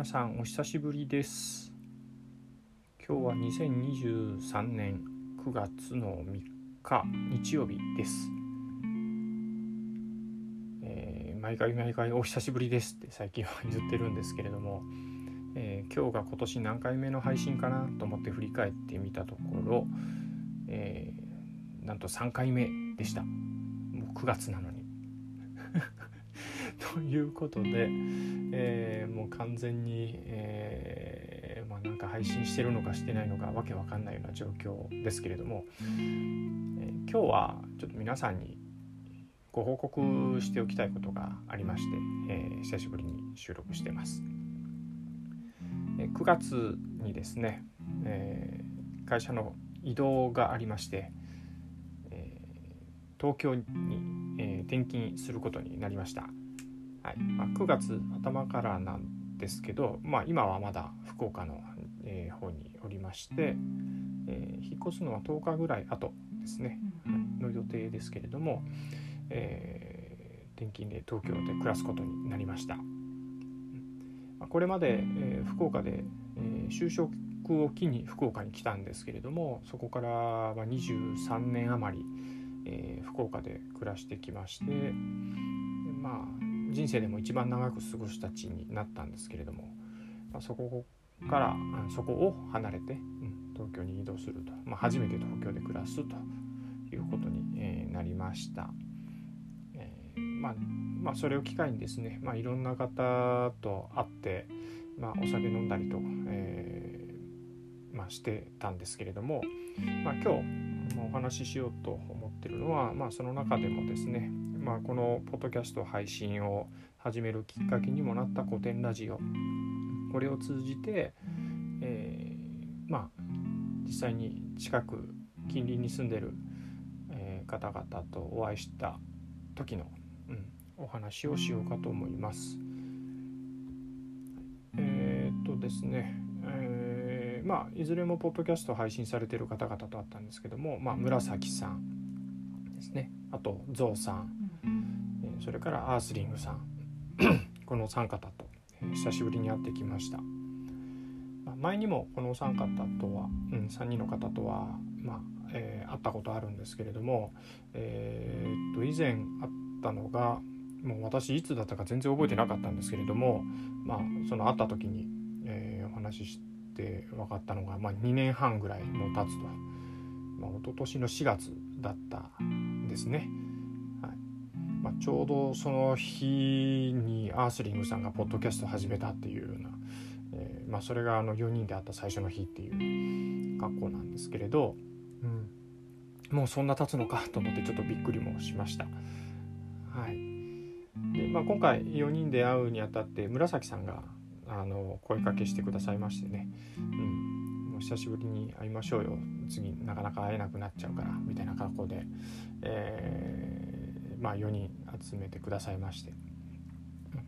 皆さんお久しぶりです。今日は2023年9月の3日日曜日です、えー、毎回毎回お久しぶりですって最近は言ってるんですけれども、えー、今日が今年何回目の配信かなと思って振り返ってみたところ、えー、なんと3回目でした。もう9月なのに。ということで、えー、もう完全に、えー、まあ、なんか配信してるのかしてないのかわけわかんないような状況ですけれども、えー、今日はちょっと皆さんにご報告しておきたいことがありまして、え久しぶりに収録してます。え9月にですね、え会社の移動がありまして、え東京に、え転勤することになりました。はい。まあ、9月頭からなんですけど、まあ、今はまだ福岡の、えー、方におりまして、えー、引っ越すのは10日ぐらい後ですね、はい、の予定ですけれども、えー、転勤で東京で暮らすことになりました。まあ、これまで、えー、福岡で、えー、就職を機に福岡に来たんですけれどもそこからは23年余り、えー、福岡で暮らしてきましてまあ人生でも一番長く過ごした地になったんですけれども、まあ、そこからそこを離れて、うん、東京に移動すると、まあ、初めて東京で暮らすということに、えー、なりました。えー、まあ、まあ、それを機会にですね、まあ、いろんな方と会って、まあ、お酒飲んだりと、えー、まあ、してたんですけれども、まあ、今日お話ししようと思ってるのは、まあ、その中でもですね、まあ、このポッドキャスト配信を始めるきっかけにもなった古典ラジオ。これを通じて、えー、まあ実際に近く近隣に住んでる、えー、方々とお会いした時の、うん、お話をしようかと思います。えー、っとですね、えー、まあいずれもポッドキャスト配信されてる方々と会ったんですけども、まあ、紫さんですね。あとゾウさん。それからアースリングさん このお三方と久しぶりに会ってきました前にもこのお三方とは、うん、3人の方とは、まあえー、会ったことあるんですけれども、えー、っと以前会ったのがもう私いつだったか全然覚えてなかったんですけれども、まあ、その会った時に、えー、お話しして分かったのが、まあ、2年半ぐらいもう経つと、まあ、一昨年の4月だったんですね。まあ、ちょうどその日にアースリングさんがポッドキャスト始めたっていうような、えー、まあ、それがあの4人で会った最初の日っていう格好なんですけれど、うん、もうそんな経つのかと思ってちょっとびっくりもしました。はい。でまあ、今回4人で会うにあたって紫さんがあの声かけしてくださいましてね、うん、もう久しぶりに会いましょうよ。次なかなか会えなくなっちゃうからみたいな格好で、えーまあ、4人集めてくださいまして。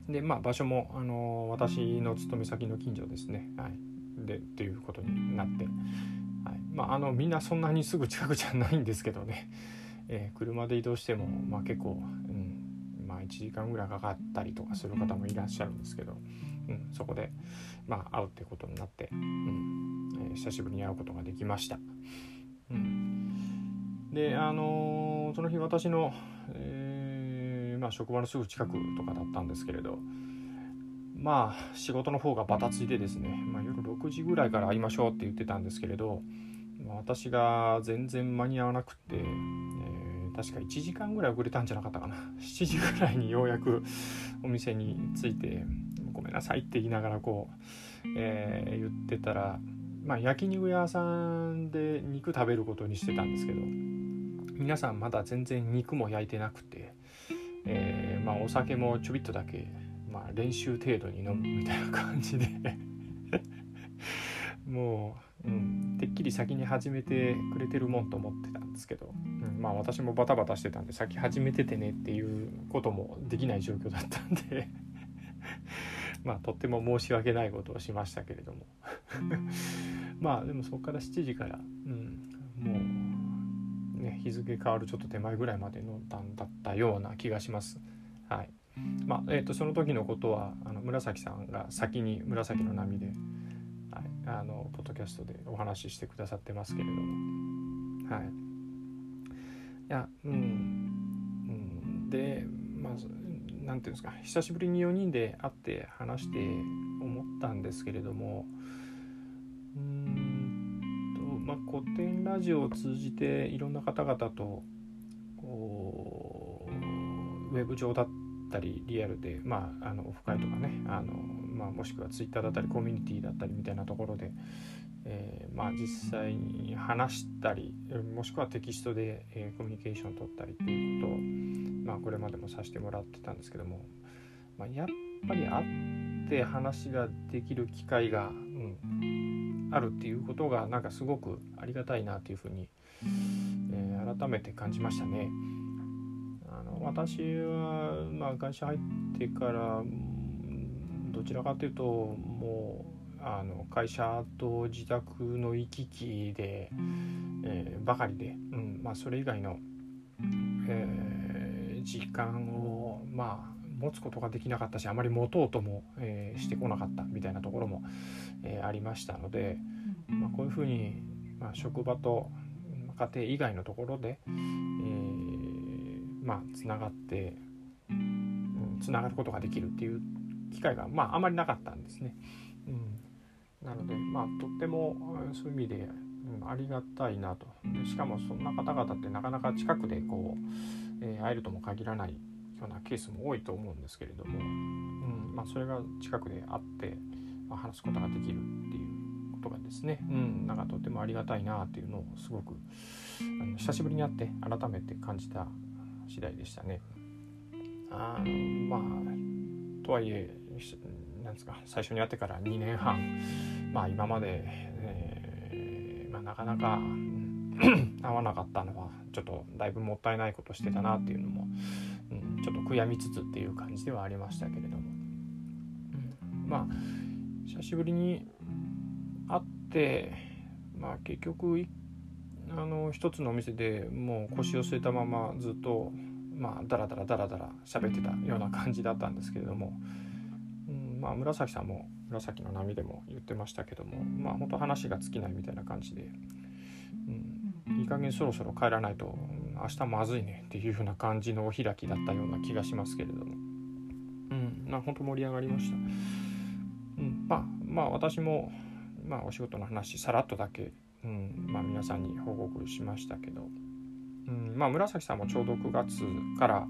で、まあ、場所も、あの私の勤め先の近所ですね、はい、でということになって、はい。まあ、あのみんなそんなにすぐ近くじゃないんですけどね、えー、車で移動しても、まあ、結構、うんまあ、1時間ぐらいかかったりとかする方もいらっしゃるんですけど、うん、そこで、まあ、会うってことになって、うんえー、久しぶりに会うことができました。うん、であのー、その日私の、えーまあ、職場のすぐ近くとかだったんですけれどまあ仕事の方がバタついてですね、まあ、夜6時ぐらいから会いましょうって言ってたんですけれど、私が全然間に合わなくて、えー、確か1時間ぐらい遅れたんじゃなかったかな。7時ぐらいにようやくお店に着いてごめんなさいって言いながらこう、えー、言ってたら、まあ、焼肉屋さんで肉食べることにしてたんですけど皆さんまだ全然肉も焼いてなくてえー、まあ、お酒もちょびっとだけ、まあ、練習程度に飲むみたいな感じで。もう、うん、てっきり先に始めてくれてるもんと思ってたんですけど、うん、まあ私もバタバタしてたんで先始めててねっていうこともできない状況だったんで。まあとっても申し訳ないことをしましたけれども。まあでもそこから7時から、うん、もうね、日付変わるちょっと手前ぐらいまで飲んだんだったような気がします。はい。まあえーと、その時のことはあの紫さんが先に紫の波で、はい、あのポッドキャストでお話ししてくださってますけれども。はい。いやうん、うん、でまあなんていうんですか久しぶりに4人で会って話して思ったんですけれどもまあ古典ラジオを通じていろんな方々とこうウェブ上だったりリアルでまああのオフ会とかねあの、まあ、もしくはツイッターだったりコミュニティだったりみたいなところで、えー、まあ実際に話したりもしくはテキストで、えー、コミュニケーションを取ったりっていうことをまあ、これまでもさせてもらってたんですけども、まあ、やっぱり会って話ができる機会が、うん、あるっていうことがなんかすごくありがたいなというふうに、えー、改めて感じましたね。あの私は、まあ、会社入ってからどちらかというともうあの会社と自宅の行き来で、えー、ばかりで、うんまあ、それ以外の、えー時間をまあ持つことができなかったしあまり持とうとも、えー、してこなかったみたいなところも、えー、ありましたので、まあ、こういうふうに、まあ、職場と家庭以外のところで、えー、まあつながってうんつな、がることができるっていう機会が、まあ、あまりなかったんですね。うん、なので、まあ、とってもそういう意味で、うん、ありがたいなとでしかもそんな方々ってなかなか近くでこうえー、会えるとも限らないようなケースも多いと思うんですけれども、うんまあ、それが近くで会って、まあ、話すことができるっていうことがですね、うん、なんかとてもありがたいなっていうのをすごくあの久しぶりに会って改めて感じた次第でしたね。あのまあとはいえなんですか最初に会ってから2年半まあ今まで、えーまあ、なかなか、合わなかったのはちょっとだいぶもったいないことしてたなっていうのも、ちょっと悔やみつつっていう感じではありましたけれども、うん、まあ久しぶりに会ってまあ結局あの一つのお店でもう腰を据えたままずっとまあダラダラダラダラ喋ってたような感じだったんですけれども、うん、まあ紫さんも紫の波でも言ってましたけどもまあ本当話が尽きないみたいな感じで。うんいい加減そろそろ帰らないと明日まずいねっていう風な感じのお開きだったような気がしますけれども。うんま本当盛り上がりました、うん、まあまあ私もまあお仕事の話さらっとだけ、うんまあ、皆さんに報告しましたけど、うん、まあ紫さんもちょうど9月から、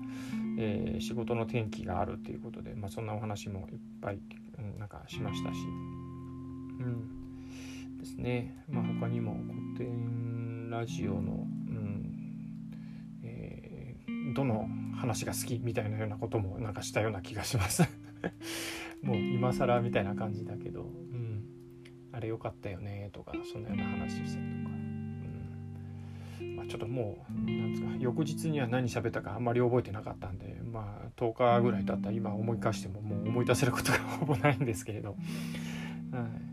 えー、仕事の転機があるっていうことで、まあ、そんなお話もいっぱい、うん、なんかしましたし、うん、ですね。まあ他にも古典ラジオの、どの話が好きみたいなようなこともなんかしたような気がします。もう今更みたいな感じだけど、うん、あれ良かったよねとかそんなような話したりとか、うん。まあ、ちょっともうなんですか翌日には何喋ったかあんまり覚えてなかったんでまあ10日ぐらい経ったら今思い返してももう思い出せることがほぼないんですけれど、はい。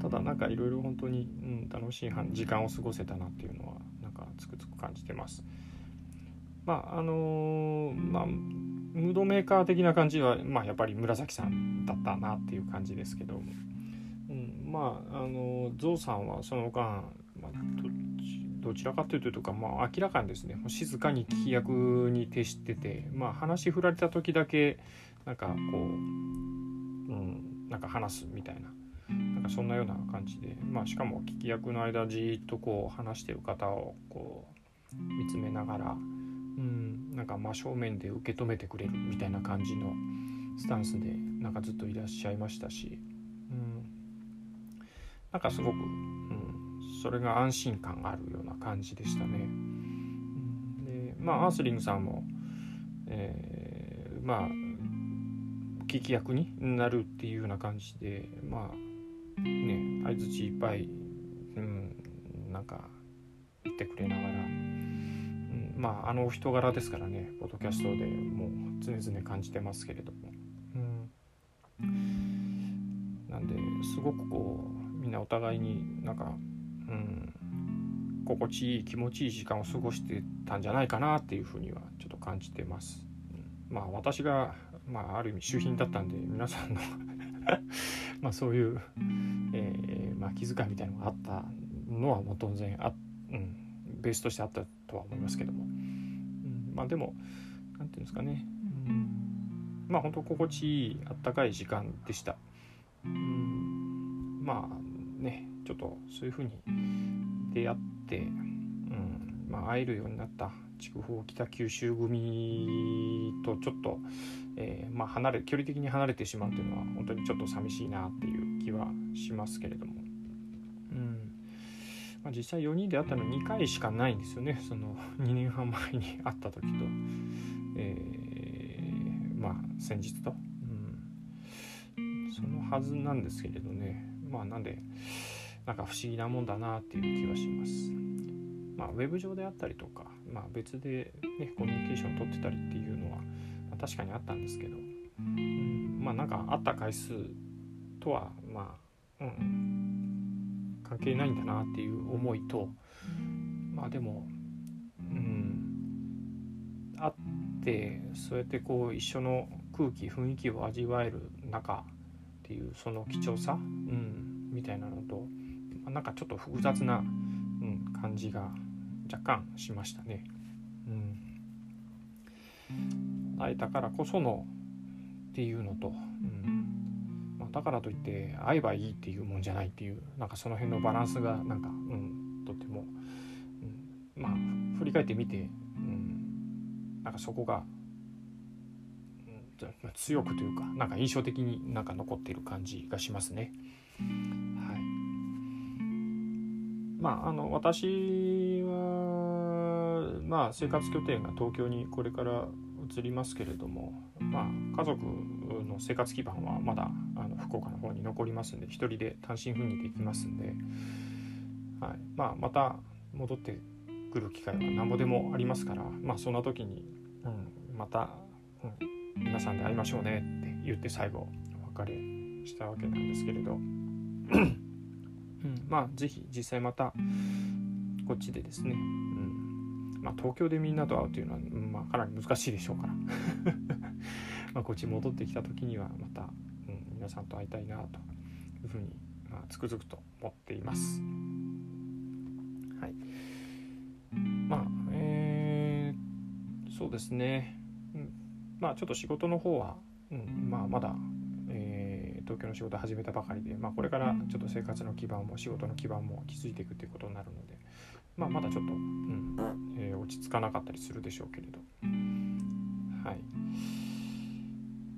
ただなんかいろいろ本当に、うん、楽しい時間を過ごせたなっていうのはなんかつくづく感じてます。まああの、まあムードメーカー的な感じは、まあ、やっぱり紫さんだったなっていう感じですけど、うん、まああのゾウさんはその間、まあ、どちらかというとか、まあ、明らかにですね静かに聞き役に徹してて、まあ、話振られた時だけなんかこう、うん、なんか話すみたいななんかそんなような感じで、まあ、しかも聞き役の間じっとこう話してる方をこう見つめながら、うん、なんか真正面で受け止めてくれるみたいな感じのスタンスでなんかずっといらっしゃいましたし、うん、なんかすごく、うん、それが安心感があるような感じでしたね。うん、でまあアースリングさんも、えー、まあ聞き役になるっていうような感じでまあね相づちいっぱい、うん、なんか言ってくれながら、まああのお人柄ですからねポッドキャストでもう常々感じてますけれども、うん、なんですごくこうみんなお互いになんか、うん、心地いい気持ちいい時間を過ごしてたんじゃないかなっていうふうにはちょっと感じてます。うん。まあ私が、まあ、ある意味周品だったんで皆さんの まそういう、えーまあ、気遣いみたいなのがあったのはもう当然あ、うん、ベースとしてあったとは思いますけども、うん、まあでも何て言うんですかね、うん、まあ本当心地いいあったかい時間でした、うん、まあねちょっとそういうふうに出会って、うんまあ、会えるようになった筑豊北九州組とちょっと、えー、まあ、離れ距離的に離れてしまうというのは本当にちょっと寂しいなっていう気はしますけれども、うんまあ、実際4人で会ったの2回しかないんですよね。その 2年半前に会った時と、えー、まあ先日と、うん、そのはずなんですけれどね。まあなんでなんか不思議なもんだなっていう気はします。まあ、ウェブ上であったりとか、まあ、別で、ね、コミュニケーション取ってたりっていうのは、確かにあったんですけど、うん、まあなんか会った回数とはまあ、うん、関係ないんだなっていう思いとまあでも、うん、会ってそうやってこう一緒の空気雰囲気を味わえる中っていうその貴重さ、うん、みたいなのと、まあ、なんかちょっと複雑な、うん、感じが若干しましたね。うん、会えたからこそのっていうのと、うんまあ、だからといって会えばいいっていうもんじゃないっていうなんかその辺のバランスがなんか、うん、とても、うん、まあ振り返ってみて、うん、なんかそこが、うん、強くというかなんか印象的になんか残っている感じがしますね。はい。まあ、あの私は、まあ、生活拠点が東京にこれから移りますけれども、まあ、家族の生活基盤はまだ福岡の方に残りますんで一人で単身赴任できますんで、はい。まあ、また戻ってくる機会はなんぼでもありますから、まあ、そんな時に、うん、また、うん、皆さんで会いましょうねって言って最後お別れしたわけなんですけれど。うん、まあ是非実際またこっちでですね、うんまあ、東京でみんなと会うというのは、まあ、かなり難しいでしょうから。まこっち戻ってきた時にはまた、皆さんと会いたいなというふうに、まあ、つくづくと思っています。はい、まあえー、そうですね、うん、まあちょっと仕事の方は、うん、まあまだ東京の仕事始めたばかりで、まあ、これからちょっと生活の基盤も仕事の基盤も築いていくということになるので、まあ、まだちょっと、うん。えー、落ち着かなかったりするでしょうけれど、はい。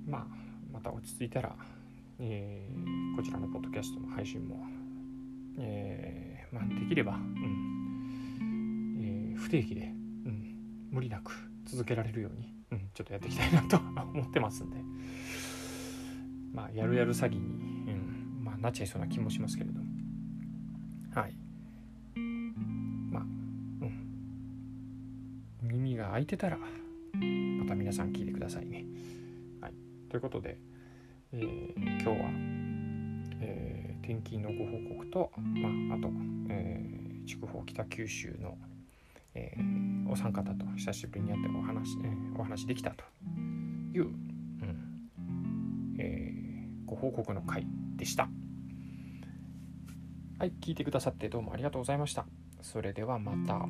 まあ、また落ち着いたら、えー、こちらのポッドキャストの配信も、えーまあ、できれば、うんえー、不定期で、うん、無理なく続けられるように、うん、ちょっとやっていきたいなと思ってますんで。まあ、やるやる詐欺に、うんまあ、なっちゃいそうな気もしますけれどもはいまあうん耳が開いてたらまた皆さん聞いてくださいね。はい、ということで、えー、今日は、えー、転勤のご報告と、まあ、あと、えー、筑豊北九州の、えー、お三方と久しぶりに会ってお話,、え、お話できたというえご報告の回でした。はい、聞いてくださってどうもありがとうございました。それではまた。